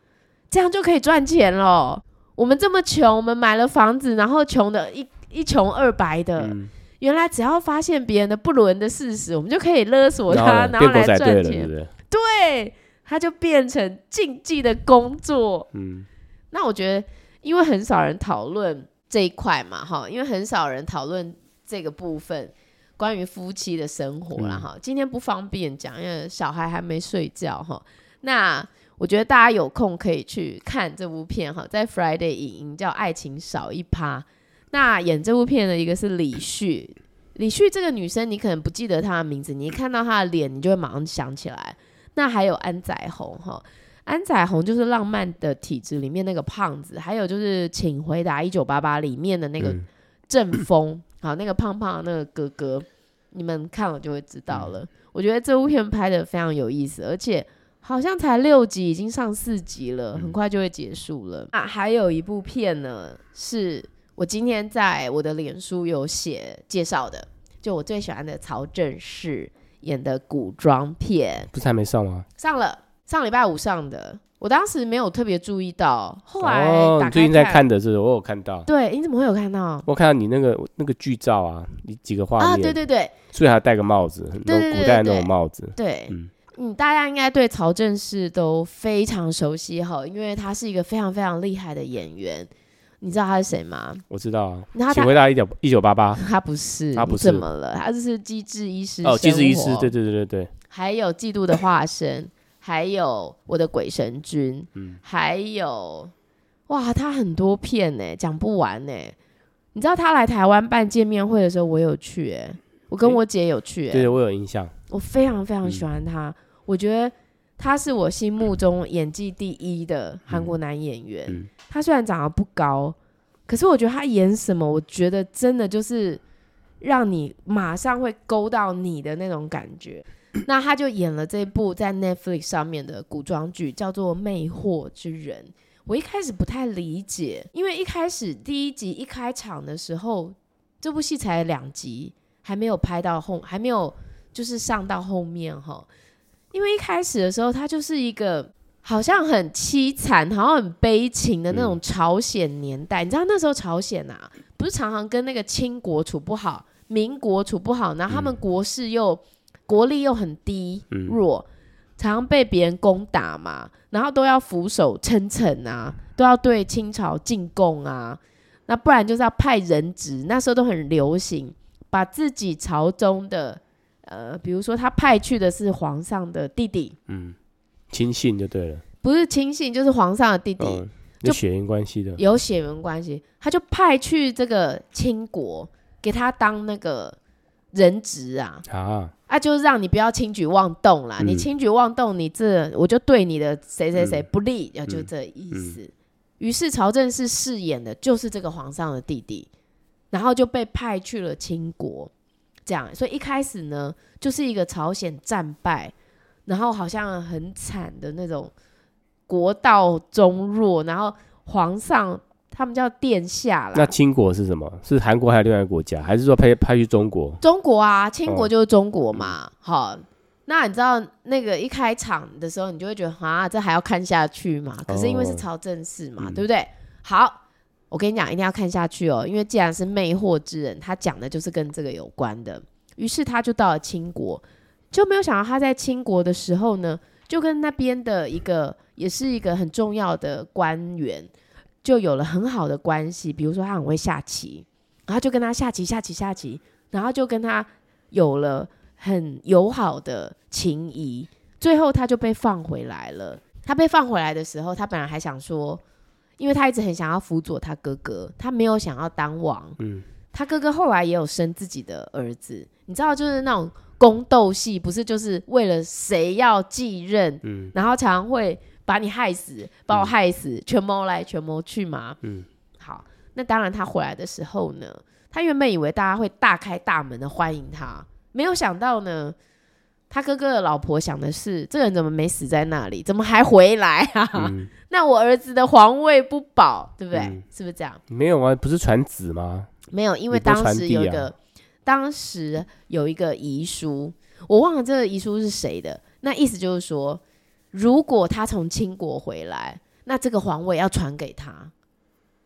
这样就可以赚钱了！我们这么穷，我们买了房子，然后穷的一一穷二白的。嗯”原来只要发现别人的不伦的事实，我们就可以勒索他，然后来赚钱。对，他就变成禁忌的工作。嗯，那我觉得，因为很少人讨论这一块嘛，哈，因为很少人讨论这个部分关于夫妻的生活了，哈、嗯。今天不方便讲，因为小孩还没睡觉，哈。那我觉得大家有空可以去看这部片，哈，在 Friday 影音叫《爱情少一趴》。那演这部片的一个是李旭，李旭这个女生你可能不记得她的名字，你一看到她的脸，你就会马上想起来。那还有安宰红哈，安彩虹就是《浪漫的体质》里面那个胖子，还有就是《请回答一九八八》里面的那个郑丰，嗯、好，那个胖胖的那个哥哥，你们看了就会知道了。嗯、我觉得这部片拍的非常有意思，而且好像才六集，已经上四集了，很快就会结束了。啊，还有一部片呢是。我今天在我的脸书有写介绍的，就我最喜欢的曹正奭演的古装片，不是还没上吗？上了，上礼拜五上的。我当时没有特别注意到，后来哦，你最近在看的是，我有看到。对，你怎么会有看到？我看到你那个那个剧照啊，你几个画面啊，对对对，所以还戴个帽子，那种古代的那种帽子。对，嗯嗯，大家应该对曹正奭都非常熟悉哈，因为他是一个非常非常厉害的演员。你知道他是谁吗？我知道啊，请回答一九一九八八。他不是，他不是。怎么了？他就是机智医师哦，机智医师，对对对对对。还有嫉妒的化身，还有我的鬼神君，嗯，还有哇，他很多片呢，讲不完呢。你知道他来台湾办见面会的时候，我有去哎，我跟我姐有去哎，对，我有印象。我非常非常喜欢他，我觉得他是我心目中演技第一的韩国男演员。他虽然长得不高，可是我觉得他演什么，我觉得真的就是让你马上会勾到你的那种感觉。那他就演了这部在 Netflix 上面的古装剧，叫做《魅惑之人》。我一开始不太理解，因为一开始第一集一开场的时候，这部戏才两集，还没有拍到后，还没有就是上到后面哈。因为一开始的时候，他就是一个。好像很凄惨，好像很悲情的那种朝鲜年代。嗯、你知道那时候朝鲜啊，不是常常跟那个清国处不好，民国处不好，然后他们国事又、嗯、国力又很低弱，嗯、常常被别人攻打嘛，然后都要俯首称臣啊，都要对清朝进贡啊，那不然就是要派人质。那时候都很流行，把自己朝中的呃，比如说他派去的是皇上的弟弟，嗯。亲信就对了，不是亲信就是皇上的弟弟，嗯、有血缘关系的，有血缘关系，他就派去这个清国给他当那个人质啊，啊，啊，就是让你不要轻举妄动啦，嗯、你轻举妄动，你这我就对你的谁谁谁不利，要、嗯、就这意思。于、是曹正是饰演的就是这个皇上的弟弟，然后就被派去了清国，这样，所以一开始呢，就是一个朝鲜战败。然后好像很惨的那种国道中弱，然后皇上他们叫殿下啦。那清国是什么？是韩国还是另外一个国家，还是说派派去中国？中国啊，清国就是中国嘛。哦、好，那你知道那个一开场的时候，你就会觉得啊，这还要看下去嘛？可是因为是朝政事嘛，哦、对不对？好，我跟你讲，一定要看下去哦，因为既然是魅惑之人，他讲的就是跟这个有关的。于是他就到了清国，就没有想到他在清国的时候呢，就跟那边的一个也是一个很重要的官员，就有了很好的关系。比如说他很会下棋，然后就跟他下棋、下棋、下棋，然后就跟他有了很友好的情谊。最后他就被放回来了。他被放回来的时候，他本来还想说，因为他一直很想要辅佐他哥哥，他没有想要当王。嗯，他哥哥后来也有生自己的儿子。你知道，就是那种宫斗戏，不是就是为了谁要继任，嗯，然后常常会把你害死，把我害死，全谋来全谋去嘛，嗯，好，那当然他回来的时候呢，他原本以为大家会大开大门的欢迎他，没有想到呢，他哥哥的老婆想的是，这个人怎么没死在那里，怎么还回来啊？嗯、那我儿子的皇位不保，对不对？嗯、是不是这样？没有啊，不是传子吗？没有，因为当时有一个。当时有一个遗书，我忘了这个遗书是谁的。那意思就是说，如果他从清国回来，那这个皇位要传给他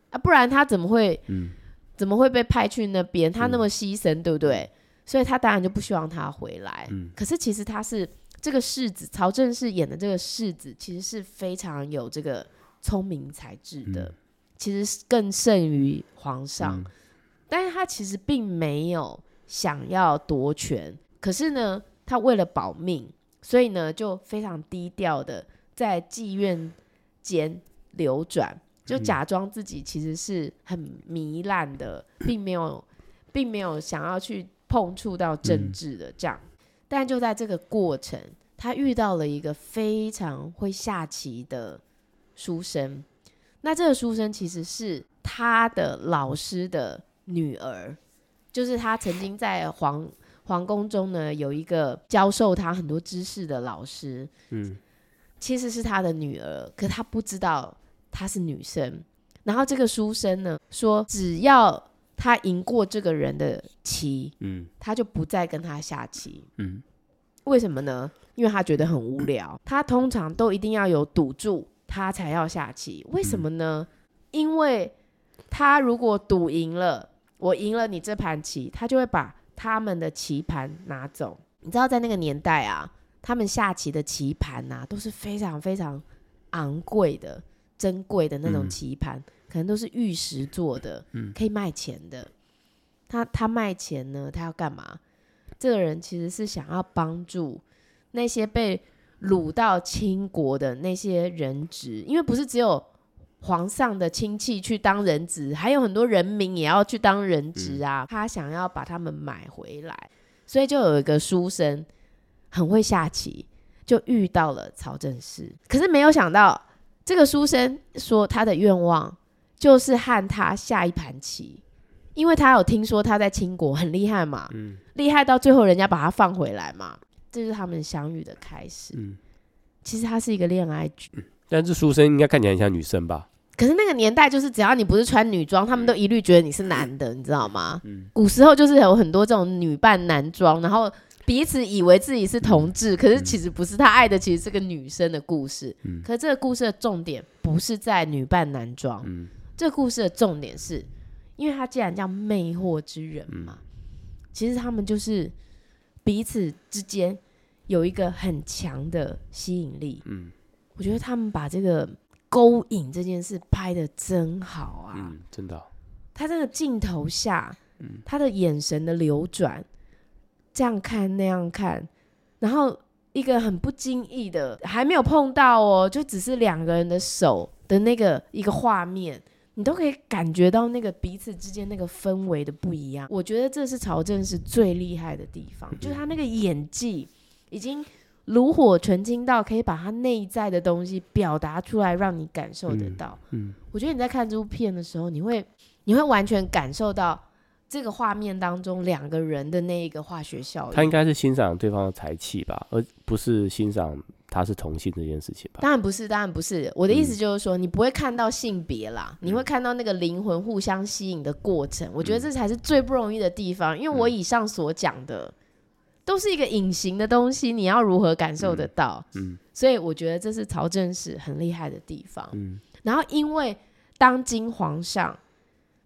啊，不然他怎么会，嗯、怎么会被派去那边？他那么牺牲，嗯、对不对？所以他当然就不希望他回来。嗯、可是其实他是这个世子，曹正奭演的这个世子，其实是非常有这个聪明才智的，嗯、其实更胜于皇上。嗯、但是他其实并没有。想要夺权，可是呢，他为了保命，所以呢，就非常低调的在妓院间流转，就假装自己其实是很糜烂的，并没有，并没有想要去碰触到政治的这样。但就在这个过程，他遇到了一个非常会下棋的书生，那这个书生其实是他的老师的女儿。就是他曾经在皇皇宫中呢，有一个教授他很多知识的老师，嗯，其实是他的女儿，可他不知道她是女生。然后这个书生呢说，只要他赢过这个人的棋，嗯，他就不再跟他下棋，嗯，为什么呢？因为他觉得很无聊。他通常都一定要有赌注，他才要下棋。为什么呢？嗯，因为他如果赌赢了。我赢了你这盘棋，他就会把他们的棋盘拿走。你知道，在那个年代啊，他们下棋的棋盘呐，都是非常非常昂贵的、珍贵的那种棋盘，嗯、可能都是玉石做的，嗯、可以卖钱的。他他卖钱呢，他要干嘛？这个人其实是想要帮助那些被掳到清国的那些人质，因为不是只有。皇上的亲戚去当人质，还有很多人民也要去当人质啊。嗯、他想要把他们买回来，所以就有一个书生很会下棋，就遇到了曹正奭。可是没有想到，这个书生说他的愿望就是和他下一盘棋，因为他有听说他在清国很厉害嘛，嗯、厉害到最后人家把他放回来嘛，这是他们相遇的开始。嗯、其实他是一个恋爱剧。但是书生应该看起来很像女生吧？可是那个年代，就是只要你不是穿女装，他们都一律觉得你是男的，你知道吗？古时候就是有很多这种女扮男装，然后彼此以为自己是同志，可是其实不是。他爱的其实是个女生的故事。可是这个故事的重点不是在女扮男装，这个故事的重点是，因为他既然叫魅惑之人嘛，其实他们就是彼此之间有一个很强的吸引力。我觉得他们把这个。勾引这件事拍的真好啊！嗯，真的。他这个镜头下，嗯，他的眼神的流转，这样看那样看，然后一个很不经意的，还没有碰到哦，就只是两个人的手的那个一个画面，你都可以感觉到那个彼此之间那个氛围的不一样。我觉得这是曹正是最厉害的地方，就是他那个演技已经。炉火纯青到可以把他内在的东西表达出来，让你感受得到。嗯，嗯，我觉得你在看这部片的时候，你会你会完全感受到这个画面当中两个人的那一个化学效应。他应该是欣赏对方的才气吧，而不是欣赏他是同性这件事情吧？当然不是，当然不是。我的意思就是说，嗯、你不会看到性别啦，你会看到那个灵魂互相吸引的过程。嗯、我觉得这才是最不容易的地方，因为我以上所讲的都是一个隐形的东西，你要如何感受得到？嗯，嗯，所以我觉得这是曹正史很厉害的地方。嗯，然后因为当今皇上。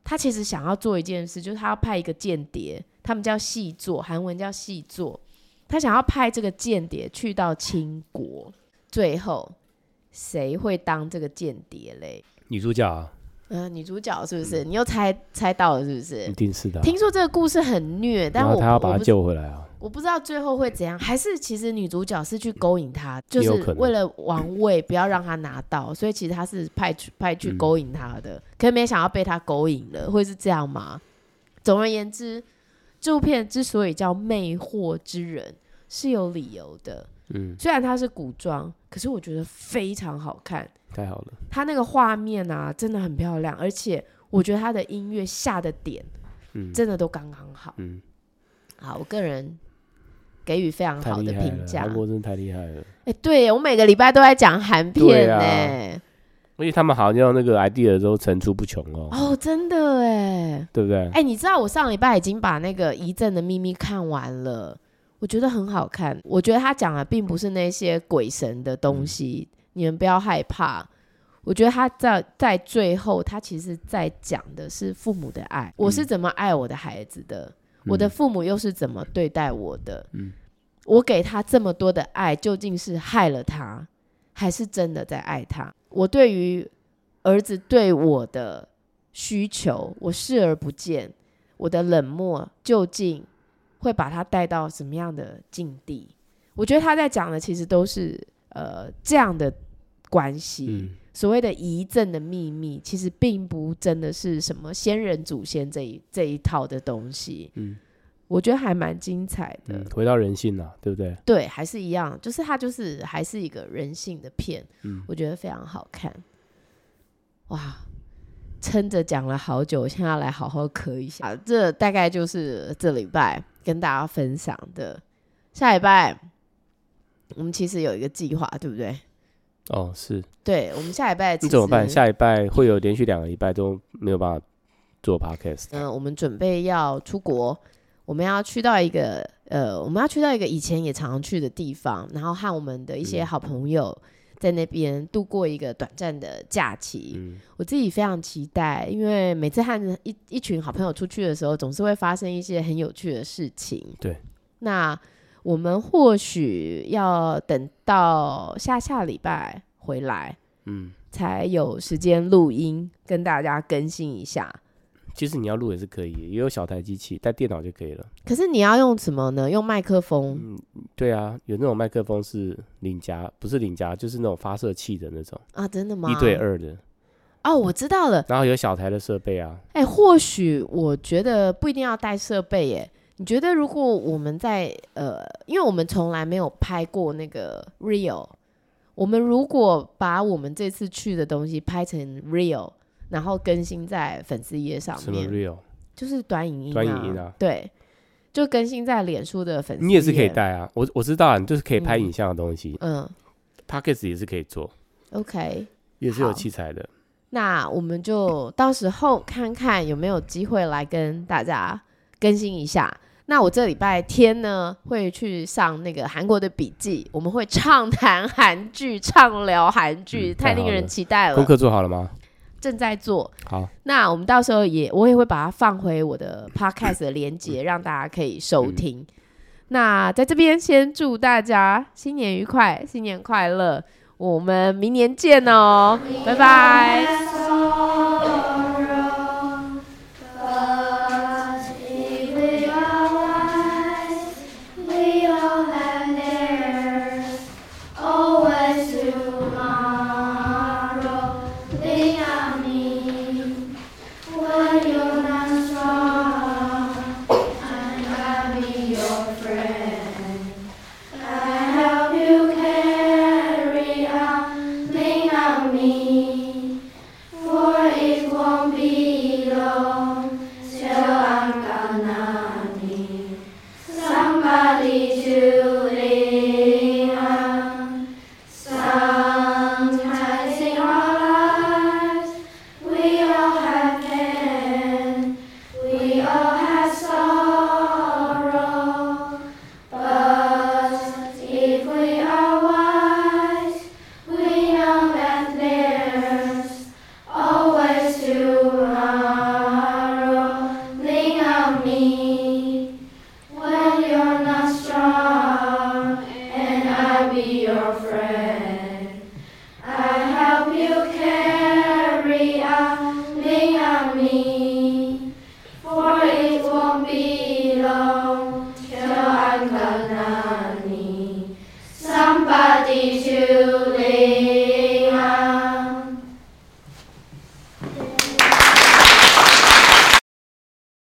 他其实想要做一件事，就是他要派一个间谍，他们叫细作，韩文叫细作。他想要派这个间谍去到清国，最后谁会当这个间谍嘞？女主角啊。嗯、呃，女主角是不是？嗯、你又猜猜到了是不是？一定是的。听说这个故事很虐，但我他要把他救回来啊。我不知道最后会怎样，还是其实女主角是去勾引他，就是为了王位不要让他拿到，所以其实他是派去派去勾引他的，嗯、可是没想到被他勾引了，会是这样吗？总而言之，这部片之所以叫《魅惑之人》是有理由的。嗯，虽然它是古装，可是我觉得非常好看，太好了。它那个画面啊，真的很漂亮，而且我觉得它的音乐下的点，嗯，真的都刚刚好。嗯，好，我个人。给予非常好的评价，韩国真的太厉害了。哎、欸，对我每个礼拜都在讲韩片呢、欸，而且、啊、他们好像那个 idea 都层出不穷哦。哦，真的哎，对不对？哎、欸，你知道我上礼拜已经把那个《遗症的秘密》看完了，我觉得很好看。我觉得他讲的并不是那些鬼神的东西，嗯、你们不要害怕。我觉得他在在最后，他其实在讲的是父母的爱，嗯、我是怎么爱我的孩子的。我的父母又是怎么对待我的？嗯，我给他这么多的爱，究竟是害了他，还是真的在爱他？我对于儿子对我的需求，我视而不见，我的冷漠究竟会把他带到什么样的境地？我觉得他在讲的其实都是呃这样的关系。嗯所谓的遗赠的秘密，其实并不真的是什么先人祖先这一这一套的东西。嗯，我觉得还蛮精彩的。嗯，回到人性了，对不对？对，还是一样，就是它就是还是一个人性的片。嗯，我觉得非常好看。哇，撑着讲了好久，现在要来好好磕一下。这大概就是这礼拜跟大家分享的。下礼拜我们其实有一个计划，对不对？哦，是，对，我们下礼拜你怎么办？下礼拜会有连续两个礼拜都没有办法做 podcast。嗯，我们准备要出国，我们要去到一个呃，我们要去到一个以前也常常去的地方，然后和我们的一些好朋友在那边度过一个短暂的假期。嗯，我自己非常期待，因为每次和一一群好朋友出去的时候，总是会发生一些很有趣的事情。对，那。我们或许要等到下下礼拜回来，嗯，才有时间录音跟大家更新一下。其实你要录也是可以，也有小台机器带电脑就可以了。可是你要用什么呢？用麦克风？嗯，对啊，有那种麦克风是领夹，不是领夹，就是那种发射器的那种啊，真的吗？一对二的。哦，我知道了。然后有小台的设备啊。哎，或许我觉得不一定要带设备耶。你觉得如果我们在呃，因为我们从来没有拍过那个 real，我们如果把我们这次去的东西拍成 real，然后更新在粉丝页上面，什么 real？就是短影音啊，短影音啊，对，就更新在脸书的粉丝。你也是可以带啊，我我知道啊，你就是可以拍影像的东西，嗯，Podcast 也是可以做，OK，也是有器材的。那我们就到时候看看有没有机会来跟大家更新一下。那我这礼拜天呢，会去上那个韩国的笔记，我们会畅谈韩剧，畅聊韩剧，嗯、太令人期待了。功课做好了吗？正在做。好，那我们到时候也，我也会把它放回我的 podcast 的连接，让大家可以收听。嗯、那在这边先祝大家新年愉快，新年快乐，我们明年见哦，拜拜。